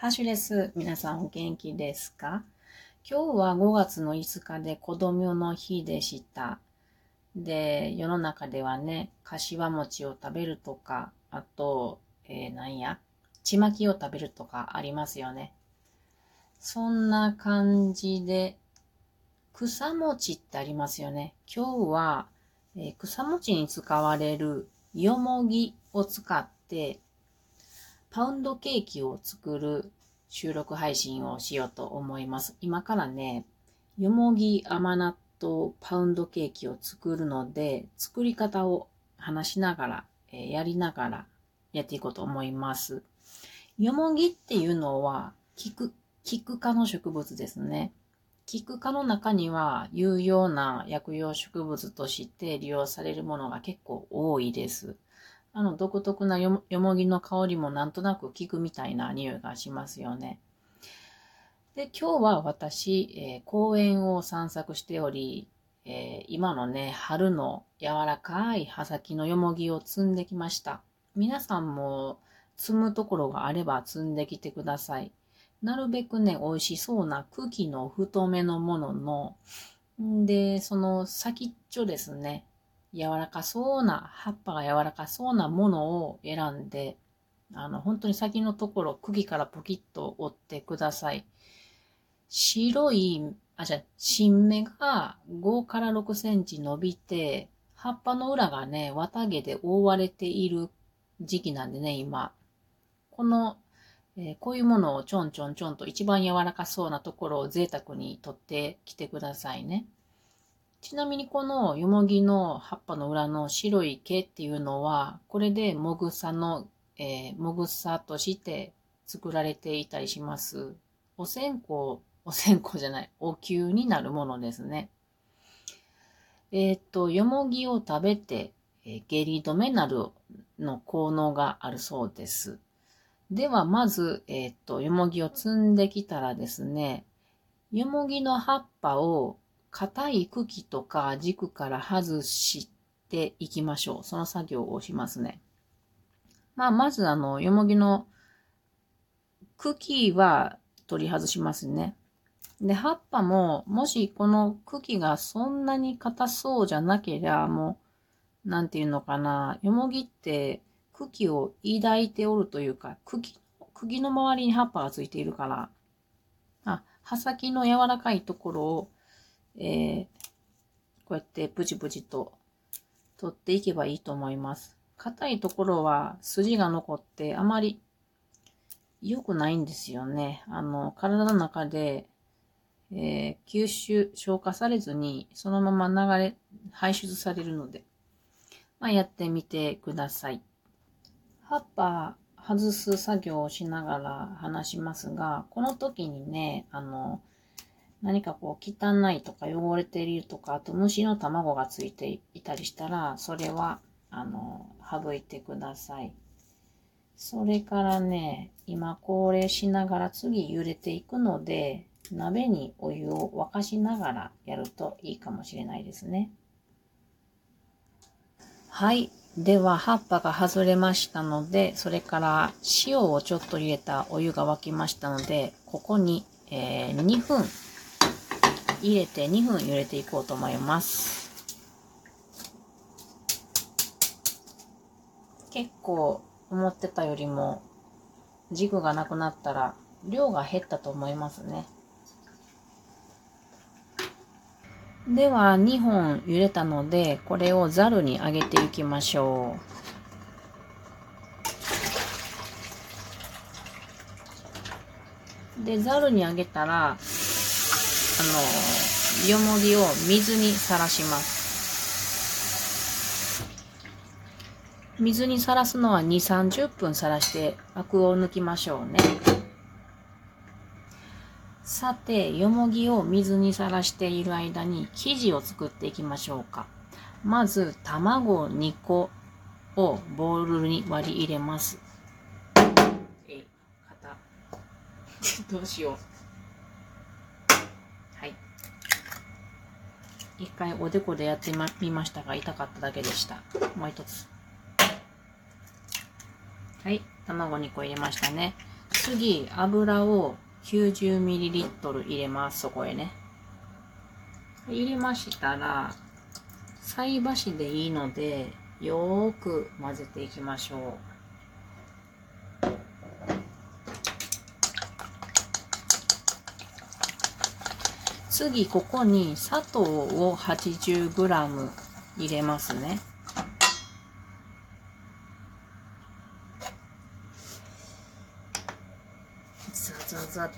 ハッシュです。皆さんお元気ですか？今日は5月の5日で子供の日でした。で、世の中ではね、柏餅を食べるとか、あと、えー、なんや、ちまきを食べるとかありますよね。そんな感じで、草餅ってありますよね。今日は、えー、草餅に使われるよもぎを使って、パウンドケーキを作る収録配信をしようと思います。今からね、よもぎ甘納豆パウンドケーキを作るので、作り方を話しながら、えー、やりながらやっていこうと思います。よもぎっていうのは、キク、キク科の植物ですね。キク科の中には有用な薬用植物として利用されるものが結構多いです。あの独特なよもぎの香りもなんとなく効くみたいな匂いがしますよね。で、今日は私、えー、公園を散策しており、えー、今のね、春の柔らかい葉先のよもぎを摘んできました。皆さんも摘むところがあれば摘んできてください。なるべくね、美味しそうな茎の太めのものの、んで、その先っちょですね。柔らかそうな、葉っぱが柔らかそうなものを選んで、あの、本当に先のところ、茎からポキッと折ってください。白い、あ、じゃ新芽が5から6センチ伸びて、葉っぱの裏がね、綿毛で覆われている時期なんでね、今。この、えー、こういうものをちょんちょんちょんと一番柔らかそうなところを贅沢に取ってきてくださいね。ちなみにこのよもぎの葉っぱの裏の白い毛っていうのは、これでもぐさの、えー、もぐさとして作られていたりします。お線香、お線香じゃない、お灸になるものですね。えっ、と、よもぎを食べて、えー、下痢止めなるの効能があるそうです。では、まず、えっ、と、よもぎを摘んできたらですね、よもぎの葉っぱを硬い茎とか軸から外していきましょう。その作業をしますね。まあ、まずあの、よもぎの茎は取り外しますね。で、葉っぱも、もしこの茎がそんなに硬そうじゃなければ、もう、なんていうのかな、よもぎって茎を抱いておるというか、茎、茎の周りに葉っぱがついているから、あ、葉先の柔らかいところをえー、こうやってプチプチと取っていけばいいと思います。硬いところは筋が残ってあまり良くないんですよね。あの、体の中で、えー、吸収、消化されずにそのまま流れ、排出されるので、まあ、やってみてください。葉っぱ外す作業をしながら話しますが、この時にね、あの、何かこう汚いとか汚れているとか、あと虫の卵がついていたりしたら、それは、あの、省いてください。それからね、今これしながら次揺れていくので、鍋にお湯を沸かしながらやるといいかもしれないですね。はい。では、葉っぱが外れましたので、それから塩をちょっと入れたお湯が沸きましたので、ここに、えー、2分入れて2分揺れていこうと思います。結構思ってたよりも軸がなくなったら量が減ったと思いますね。では2本揺れたのでこれをざるに上げていきましょう。で、ざるにあげたら、あの、よもぎを水にさらします。水にさらすのは2、30分さらしてアクを抜きましょうね。さて、よもぎを水にさらしている間に生地を作っていきましょうか。まず、卵2個をボウルに割り入れます。え、肩。どうしよう。一回おでこでやってみましたが痛かっただけでした。もう一つ。はい。卵2個入れましたね。次、油を 90ml 入れます。そこへね。入れましたら、菜箸でいいので、よーく混ぜていきましょう。次、ここに砂糖を 80g 入れますね。ザザザっと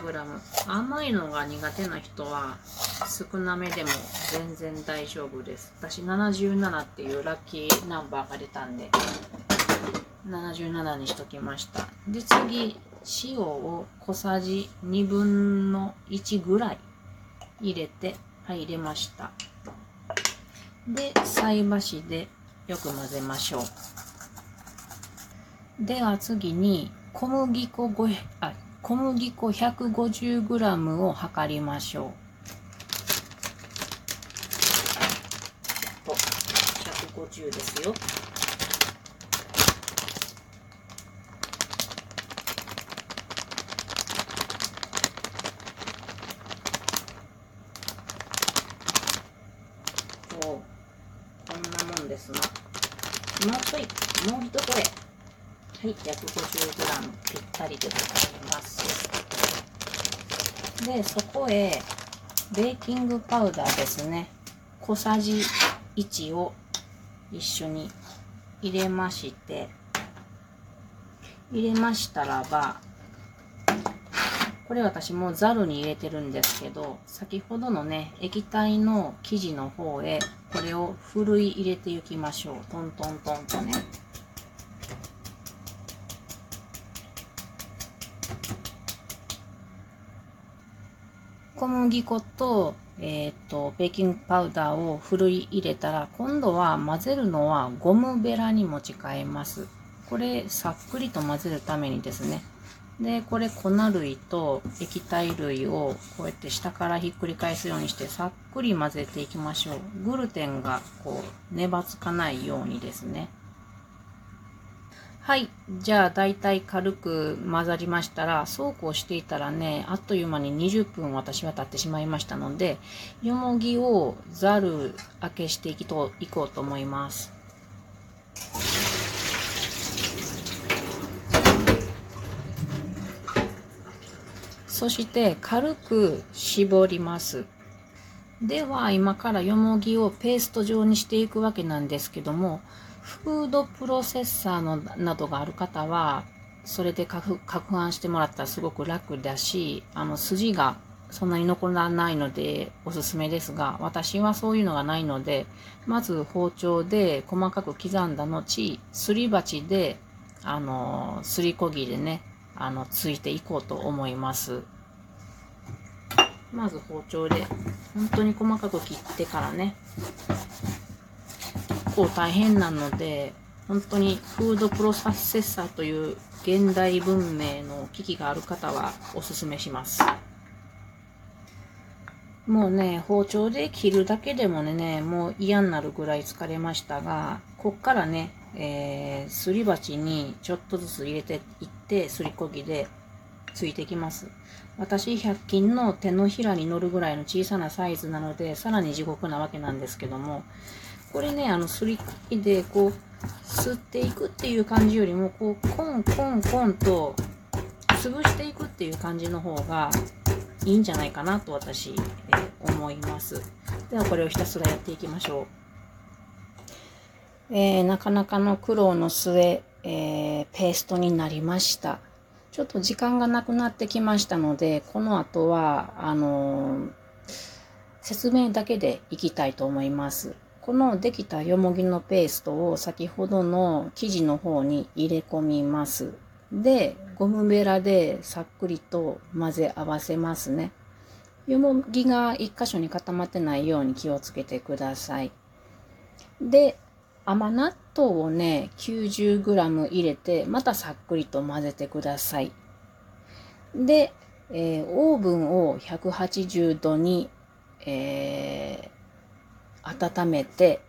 80g 甘いのが苦手な人は少なめでも全然大丈夫です。私77っていうラッキーナンバーが出たんで。77にしときました。で次塩を小さじ2分の1ぐらい入れてはい入れましたで菜箸でよく混ぜましょうでは次に小麦粉5あ小麦粉 150g を測りましょう。150ですよ。そうこんなもんですな。もう一い、もう一これ。はい、150g ぴったりでございます。で、そこへ、ベーキングパウダーですね。小さじ1を一緒に入れまして、入れましたらば、これ私もザルに入れてるんですけど、先ほどのね、液体の生地の方へ、これをふるい入れていきましょう。トントントンとね。小麦粉と、えっ、と、ベーキングパウダーをふるい入れたら、今度は混ぜるのはゴムベラに持ち替えます。これ、さっくりと混ぜるためにですね。で、これ粉類と液体類をこうやって下からひっくり返すようにしてさっくり混ぜていきましょう。グルテンがこう、粘つかないようにですね。はい。じゃあ、だいたい軽く混ざりましたら、そうこうしていたらね、あっという間に20分私は経ってしまいましたので、よもぎをざる開けしていきといこうと思います。そして、軽く絞ります。では、今からよもぎをペースト状にしていくわけなんですけども、フードプロセッサーのなどがある方は、それでかく攪拌してもらったらすごく楽だし、あの、筋がそんなに残らないのでおすすめですが、私はそういうのがないので、まず包丁で細かく刻んだ後、すり鉢で、あの、すりこぎでね、あの、ついていこうと思います。まず包丁で、本当に細かく切ってからね、結構大変なので、本当にフードプロセッサーという現代文明の機器がある方はおすすめします。もうね、包丁で切るだけでもね、もう嫌になるぐらい疲れましたが、こっからね、えー、すり鉢にちょっとずつ入れていって、すりこぎでついてきます。私、100均の手のひらに乗るぐらいの小さなサイズなので、さらに地獄なわけなんですけども、これね、あの、すりこぎで、こう、吸っていくっていう感じよりも、こう、コンコンコンと、潰していくっていう感じの方がいいんじゃないかなと私、えー思います。では、これをひたすらやっていきましょう。えーなかなかの苦労の末、えーペーストになりました。ちょっと時間がなくなってきましたので、この後は、あのー説明だけでいきたいと思います。このできたよもぎのペーストを先ほどの生地の方に入れ込みます。で、ゴムベラでさっくりと混ぜ合わせますね。よもぎが一箇所に固まってないように気をつけてください。で、甘納豆をね、90g 入れて、またさっくりと混ぜてください。で、えーオーブンを180度に、えー温めて、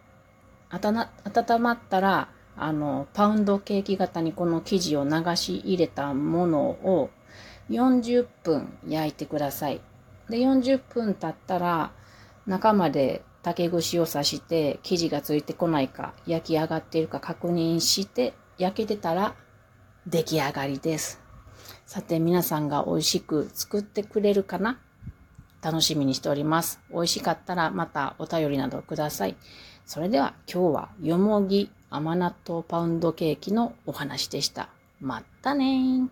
温まったら、あの、パウンドケーキ型にこの生地を流し入れたものを40分焼いてください。で、40分経ったら中まで竹串を刺して生地がついてこないか焼き上がっているか確認して焼けてたら出来上がりです。さて皆さんが美味しく作ってくれるかな？楽しみにしております。美味しかったらまたお便りなどください。それでは今日はよもぎ甘納豆パウンドケーキのお話でした。またね。